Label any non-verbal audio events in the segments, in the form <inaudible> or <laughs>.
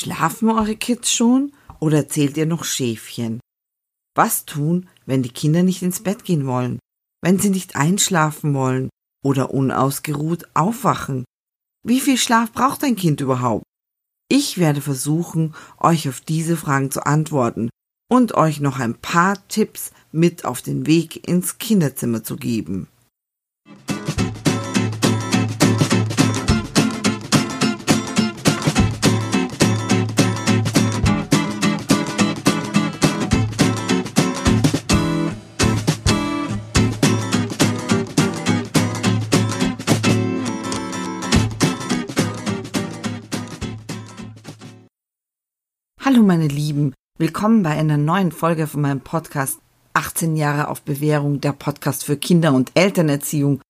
Schlafen eure Kids schon oder zählt ihr noch Schäfchen? Was tun, wenn die Kinder nicht ins Bett gehen wollen, wenn sie nicht einschlafen wollen oder unausgeruht aufwachen? Wie viel Schlaf braucht ein Kind überhaupt? Ich werde versuchen, euch auf diese Fragen zu antworten und euch noch ein paar Tipps mit auf den Weg ins Kinderzimmer zu geben. Hallo meine Lieben, willkommen bei einer neuen Folge von meinem Podcast 18 Jahre auf Bewährung, der Podcast für Kinder- und Elternerziehung.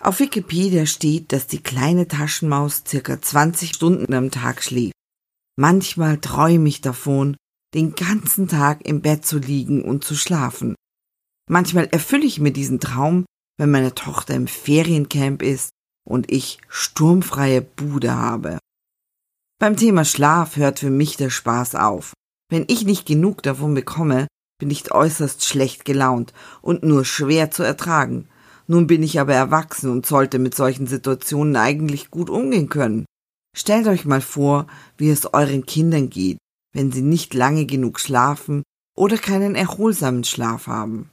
Auf Wikipedia steht, dass die kleine Taschenmaus circa 20 Stunden am Tag schläft. Manchmal träume ich davon, den ganzen Tag im Bett zu liegen und zu schlafen. Manchmal erfülle ich mir diesen Traum, wenn meine Tochter im Feriencamp ist und ich sturmfreie Bude habe. Beim Thema Schlaf hört für mich der Spaß auf. Wenn ich nicht genug davon bekomme, bin ich äußerst schlecht gelaunt und nur schwer zu ertragen. Nun bin ich aber erwachsen und sollte mit solchen Situationen eigentlich gut umgehen können. Stellt euch mal vor, wie es euren Kindern geht, wenn sie nicht lange genug schlafen oder keinen erholsamen Schlaf haben.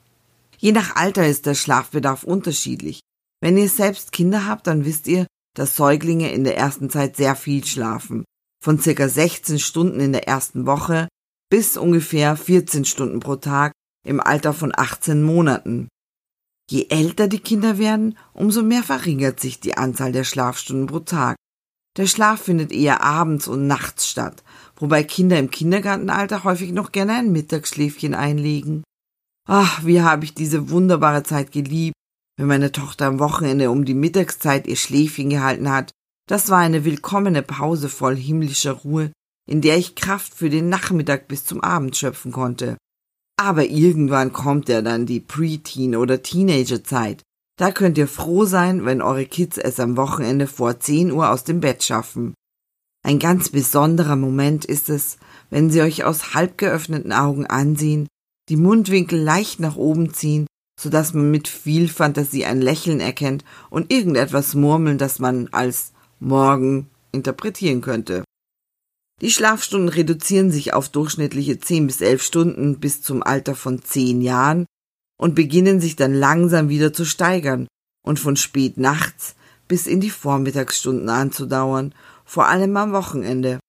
Je nach Alter ist der Schlafbedarf unterschiedlich. Wenn ihr selbst Kinder habt, dann wisst ihr, dass Säuglinge in der ersten Zeit sehr viel schlafen von circa 16 Stunden in der ersten Woche bis ungefähr 14 Stunden pro Tag im Alter von 18 Monaten. Je älter die Kinder werden, umso mehr verringert sich die Anzahl der Schlafstunden pro Tag. Der Schlaf findet eher abends und nachts statt, wobei Kinder im Kindergartenalter häufig noch gerne ein Mittagsschläfchen einlegen. Ach, wie habe ich diese wunderbare Zeit geliebt, wenn meine Tochter am Wochenende um die Mittagszeit ihr Schläfchen gehalten hat das war eine willkommene Pause voll himmlischer Ruhe, in der ich Kraft für den Nachmittag bis zum Abend schöpfen konnte. Aber irgendwann kommt ja dann die Preteen- oder Teenagerzeit. Da könnt ihr froh sein, wenn eure Kids es am Wochenende vor 10 Uhr aus dem Bett schaffen. Ein ganz besonderer Moment ist es, wenn sie euch aus halb geöffneten Augen ansehen, die Mundwinkel leicht nach oben ziehen, so dass man mit viel Fantasie ein Lächeln erkennt und irgendetwas murmeln, das man als morgen interpretieren könnte. Die Schlafstunden reduzieren sich auf durchschnittliche 10 bis 11 Stunden bis zum Alter von 10 Jahren und beginnen sich dann langsam wieder zu steigern und von spät nachts bis in die Vormittagsstunden anzudauern, vor allem am Wochenende.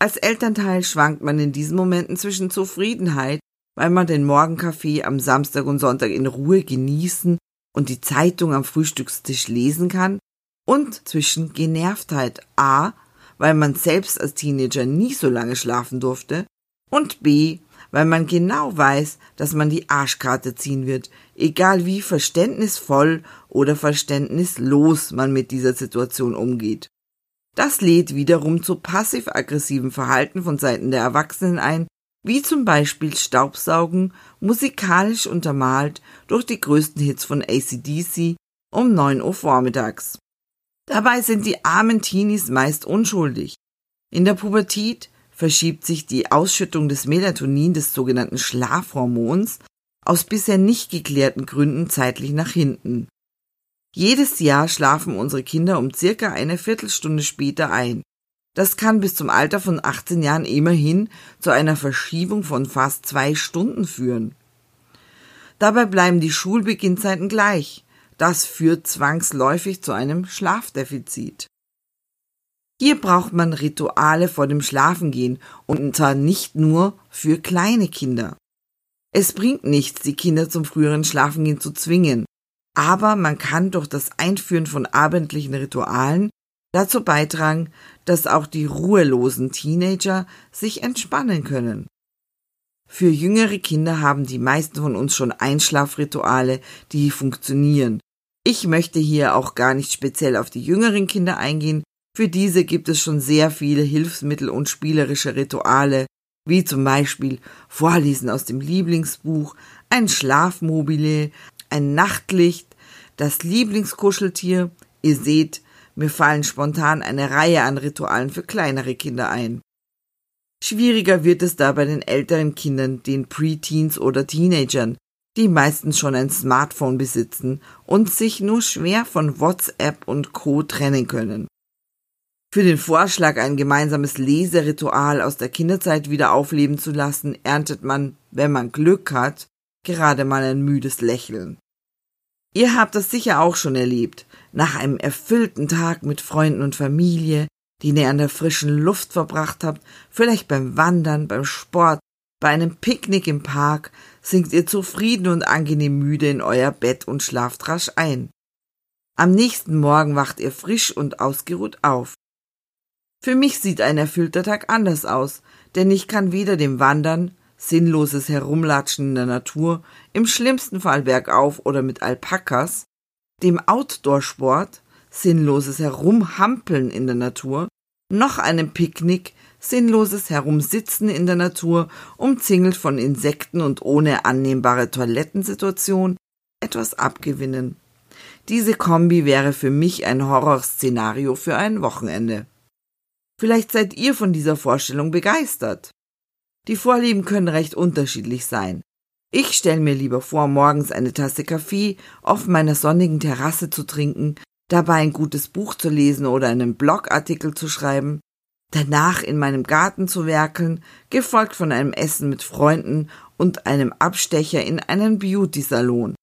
Als Elternteil schwankt man in diesen Momenten zwischen Zufriedenheit, weil man den Morgenkaffee am Samstag und Sonntag in Ruhe genießen und die Zeitung am Frühstückstisch lesen kann, und zwischen Genervtheit A, weil man selbst als Teenager nie so lange schlafen durfte, und B, weil man genau weiß, dass man die Arschkarte ziehen wird, egal wie verständnisvoll oder verständnislos man mit dieser Situation umgeht. Das lädt wiederum zu passiv-aggressiven Verhalten von Seiten der Erwachsenen ein, wie zum Beispiel Staubsaugen, musikalisch untermalt durch die größten Hits von ACDC um 9 Uhr vormittags. Dabei sind die armen Teenies meist unschuldig. In der Pubertät verschiebt sich die Ausschüttung des Melatonin, des sogenannten Schlafhormons, aus bisher nicht geklärten Gründen zeitlich nach hinten. Jedes Jahr schlafen unsere Kinder um circa eine Viertelstunde später ein. Das kann bis zum Alter von 18 Jahren immerhin zu einer Verschiebung von fast zwei Stunden führen. Dabei bleiben die Schulbeginnzeiten gleich. Das führt zwangsläufig zu einem Schlafdefizit. Hier braucht man Rituale vor dem Schlafengehen und zwar nicht nur für kleine Kinder. Es bringt nichts, die Kinder zum früheren Schlafengehen zu zwingen, aber man kann durch das Einführen von abendlichen Ritualen dazu beitragen, dass auch die ruhelosen Teenager sich entspannen können. Für jüngere Kinder haben die meisten von uns schon Einschlafrituale, die funktionieren, ich möchte hier auch gar nicht speziell auf die jüngeren Kinder eingehen. Für diese gibt es schon sehr viele Hilfsmittel und spielerische Rituale, wie zum Beispiel Vorlesen aus dem Lieblingsbuch, ein Schlafmobile, ein Nachtlicht, das Lieblingskuscheltier. Ihr seht, mir fallen spontan eine Reihe an Ritualen für kleinere Kinder ein. Schwieriger wird es da bei den älteren Kindern, den Preteens oder Teenagern, die meistens schon ein Smartphone besitzen und sich nur schwer von WhatsApp und Co trennen können. Für den Vorschlag, ein gemeinsames Leseritual aus der Kinderzeit wieder aufleben zu lassen, erntet man, wenn man Glück hat, gerade mal ein müdes Lächeln. Ihr habt das sicher auch schon erlebt. Nach einem erfüllten Tag mit Freunden und Familie, den ihr an der frischen Luft verbracht habt, vielleicht beim Wandern, beim Sport, bei einem Picknick im Park, sinkt ihr zufrieden und angenehm müde in euer Bett und schlaft rasch ein. Am nächsten Morgen wacht ihr frisch und ausgeruht auf. Für mich sieht ein erfüllter Tag anders aus, denn ich kann weder dem Wandern, sinnloses Herumlatschen in der Natur, im schlimmsten Fall bergauf oder mit Alpakas, dem Outdoor-Sport, sinnloses Herumhampeln in der Natur, noch einem Picknick, sinnloses Herumsitzen in der Natur, umzingelt von Insekten und ohne annehmbare Toilettensituation, etwas abgewinnen. Diese Kombi wäre für mich ein Horrorszenario für ein Wochenende. Vielleicht seid ihr von dieser Vorstellung begeistert. Die Vorlieben können recht unterschiedlich sein. Ich stelle mir lieber vor, morgens eine Tasse Kaffee auf meiner sonnigen Terrasse zu trinken, dabei ein gutes Buch zu lesen oder einen Blogartikel zu schreiben, danach in meinem Garten zu werkeln, gefolgt von einem Essen mit Freunden und einem Abstecher in einen Beauty-Salon.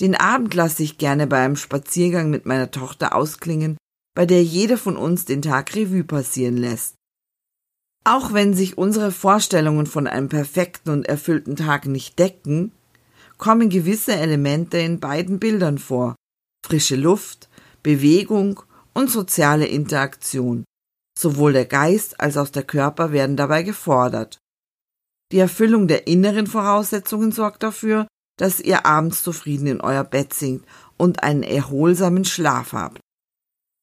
Den Abend lasse ich gerne bei einem Spaziergang mit meiner Tochter ausklingen bei der jeder von uns den Tag Revue passieren lässt. Auch wenn sich unsere Vorstellungen von einem perfekten und erfüllten Tag nicht decken, kommen gewisse Elemente in beiden Bildern vor. Frische Luft, Bewegung und soziale Interaktion. Sowohl der Geist als auch der Körper werden dabei gefordert. Die Erfüllung der inneren Voraussetzungen sorgt dafür, dass ihr abends zufrieden in euer Bett sinkt und einen erholsamen Schlaf habt.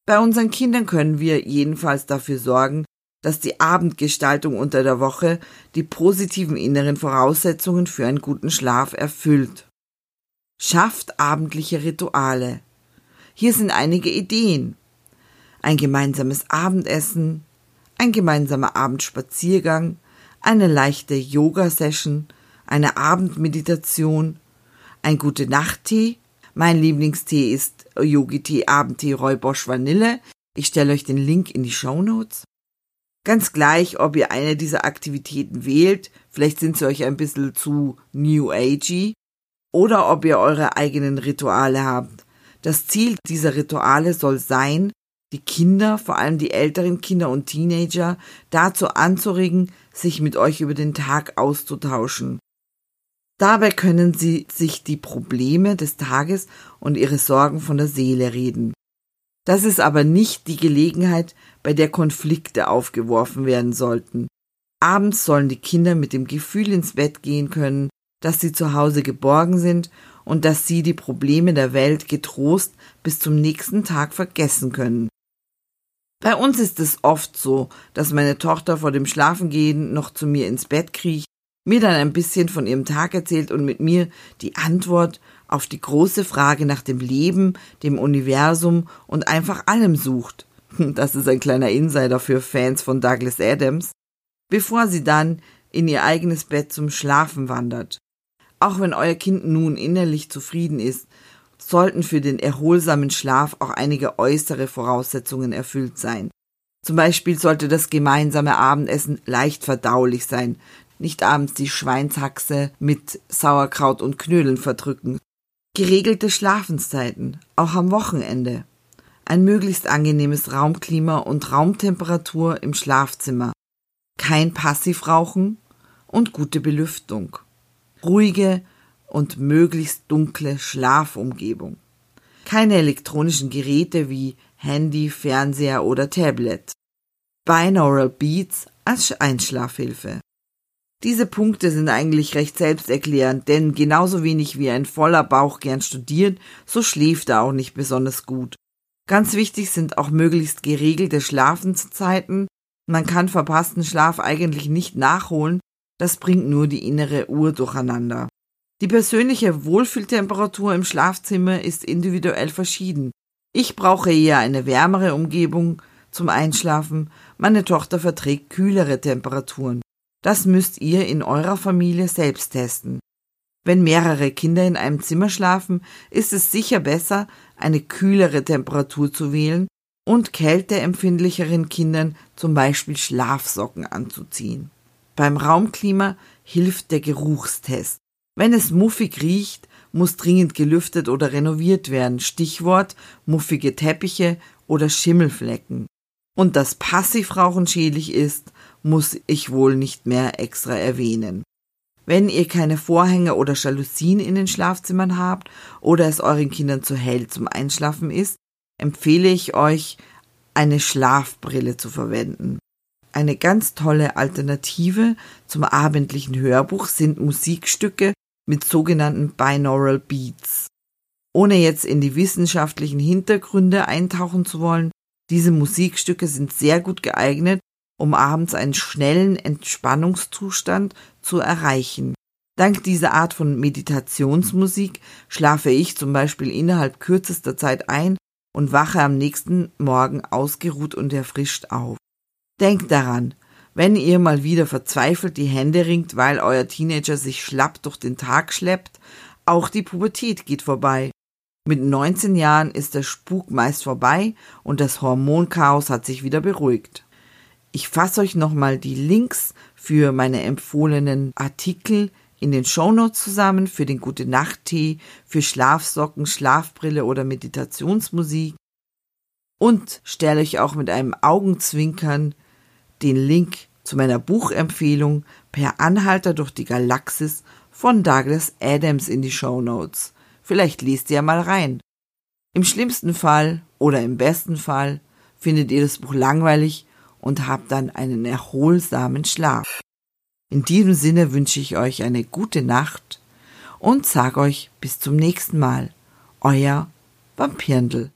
Bei unseren Kindern können wir jedenfalls dafür sorgen, dass die Abendgestaltung unter der Woche die positiven inneren Voraussetzungen für einen guten Schlaf erfüllt. Schafft abendliche Rituale. Hier sind einige Ideen. Ein gemeinsames Abendessen, ein gemeinsamer Abendspaziergang, eine leichte Yoga-Session, eine Abendmeditation, ein gute Nachttee mein Lieblingstee ist Yogi-Tee Abendtee Räubosch Vanille. Ich stelle euch den Link in die Show Notes. Ganz gleich, ob ihr eine dieser Aktivitäten wählt, vielleicht sind sie euch ein bisschen zu New Agey, oder ob ihr eure eigenen Rituale habt. Das Ziel dieser Rituale soll sein, die Kinder, vor allem die älteren Kinder und Teenager, dazu anzuregen, sich mit euch über den Tag auszutauschen. Dabei können Sie sich die Probleme des Tages und Ihre Sorgen von der Seele reden. Das ist aber nicht die Gelegenheit, bei der Konflikte aufgeworfen werden sollten. Abends sollen die Kinder mit dem Gefühl ins Bett gehen können, dass sie zu Hause geborgen sind und dass sie die Probleme der Welt getrost bis zum nächsten Tag vergessen können. Bei uns ist es oft so, dass meine Tochter vor dem Schlafengehen noch zu mir ins Bett kriecht mir dann ein bisschen von ihrem Tag erzählt und mit mir die Antwort auf die große Frage nach dem Leben, dem Universum und einfach allem sucht. <laughs> Das ist ein kleiner Insider für Fans von Douglas Adams, bevor sie dann in ihr eigenes Bett zum Schlafen wandert. Auch wenn euer Kind nun innerlich zufrieden ist, sollten für den erholsamen Schlaf auch einige äußere Voraussetzungen erfüllt sein. Zum Beispiel sollte das gemeinsame Abendessen leicht verdaulich sein, nicht abends die Schweinshaxe mit Sauerkraut und Knödeln verdrücken. Geregelte Schlafenszeiten, auch am Wochenende. Ein möglichst angenehmes Raumklima und Raumtemperatur im Schlafzimmer. Kein Passivrauchen und gute Belüftung. Ruhige und möglichst dunkle Schlafumgebung. Keine elektronischen Geräte wie Handy, Fernseher oder Tablet. Binaural Beats als Einschlafhilfe. Diese Punkte sind eigentlich recht selbsterklärend, denn genauso wenig wie ein voller Bauch gern studiert, so schläft er auch nicht besonders gut. Ganz wichtig sind auch möglichst geregelte Schlafenszeiten. Man kann verpassten Schlaf eigentlich nicht nachholen, das bringt nur die innere Uhr durcheinander. Die persönliche Wohlfühltemperatur im Schlafzimmer ist individuell verschieden. Ich brauche eher eine wärmere Umgebung zum Einschlafen, meine Tochter verträgt kühlere Temperaturen. Das müsst ihr in eurer Familie selbst testen. Wenn mehrere Kinder in einem Zimmer schlafen, ist es sicher besser, eine kühlere Temperatur zu wählen und kälteempfindlicheren Kindern zum Beispiel Schlafsocken anzuziehen. Beim Raumklima hilft der Geruchstest. Wenn es muffig riecht, muss dringend gelüftet oder renoviert werden. Stichwort muffige Teppiche oder Schimmelflecken. Und dass Passivrauchen schädlich ist, muss ich wohl nicht mehr extra erwähnen. Wenn ihr keine Vorhänge oder Jalousien in den Schlafzimmern habt oder es euren Kindern zu hell zum Einschlafen ist, empfehle ich euch, eine Schlafbrille zu verwenden. Eine ganz tolle Alternative zum abendlichen Hörbuch sind Musikstücke mit sogenannten Binaural Beats. Ohne jetzt in die wissenschaftlichen Hintergründe eintauchen zu wollen, diese Musikstücke sind sehr gut geeignet, um abends einen schnellen Entspannungszustand zu erreichen. Dank dieser Art von Meditationsmusik schlafe ich zum Beispiel innerhalb kürzester Zeit ein und wache am nächsten Morgen ausgeruht und erfrischt auf. Denkt daran, wenn ihr mal wieder verzweifelt die Hände ringt, weil euer Teenager sich schlapp durch den Tag schleppt, auch die Pubertät geht vorbei. Mit 19 Jahren ist der Spuk meist vorbei und das Hormonchaos hat sich wieder beruhigt. Ich fasse euch nochmal die Links für meine empfohlenen Artikel in den Shownotes zusammen, für den Gute Nacht Tee, für Schlafsocken, Schlafbrille oder Meditationsmusik und stelle euch auch mit einem Augenzwinkern den Link zu meiner Buchempfehlung Per Anhalter durch die Galaxis von Douglas Adams in die Shownotes. Vielleicht liest ihr mal rein. Im schlimmsten Fall oder im besten Fall findet ihr das Buch langweilig und habt dann einen erholsamen Schlaf. In diesem Sinne wünsche ich euch eine gute Nacht und sag euch bis zum nächsten Mal. Euer Vampirndl.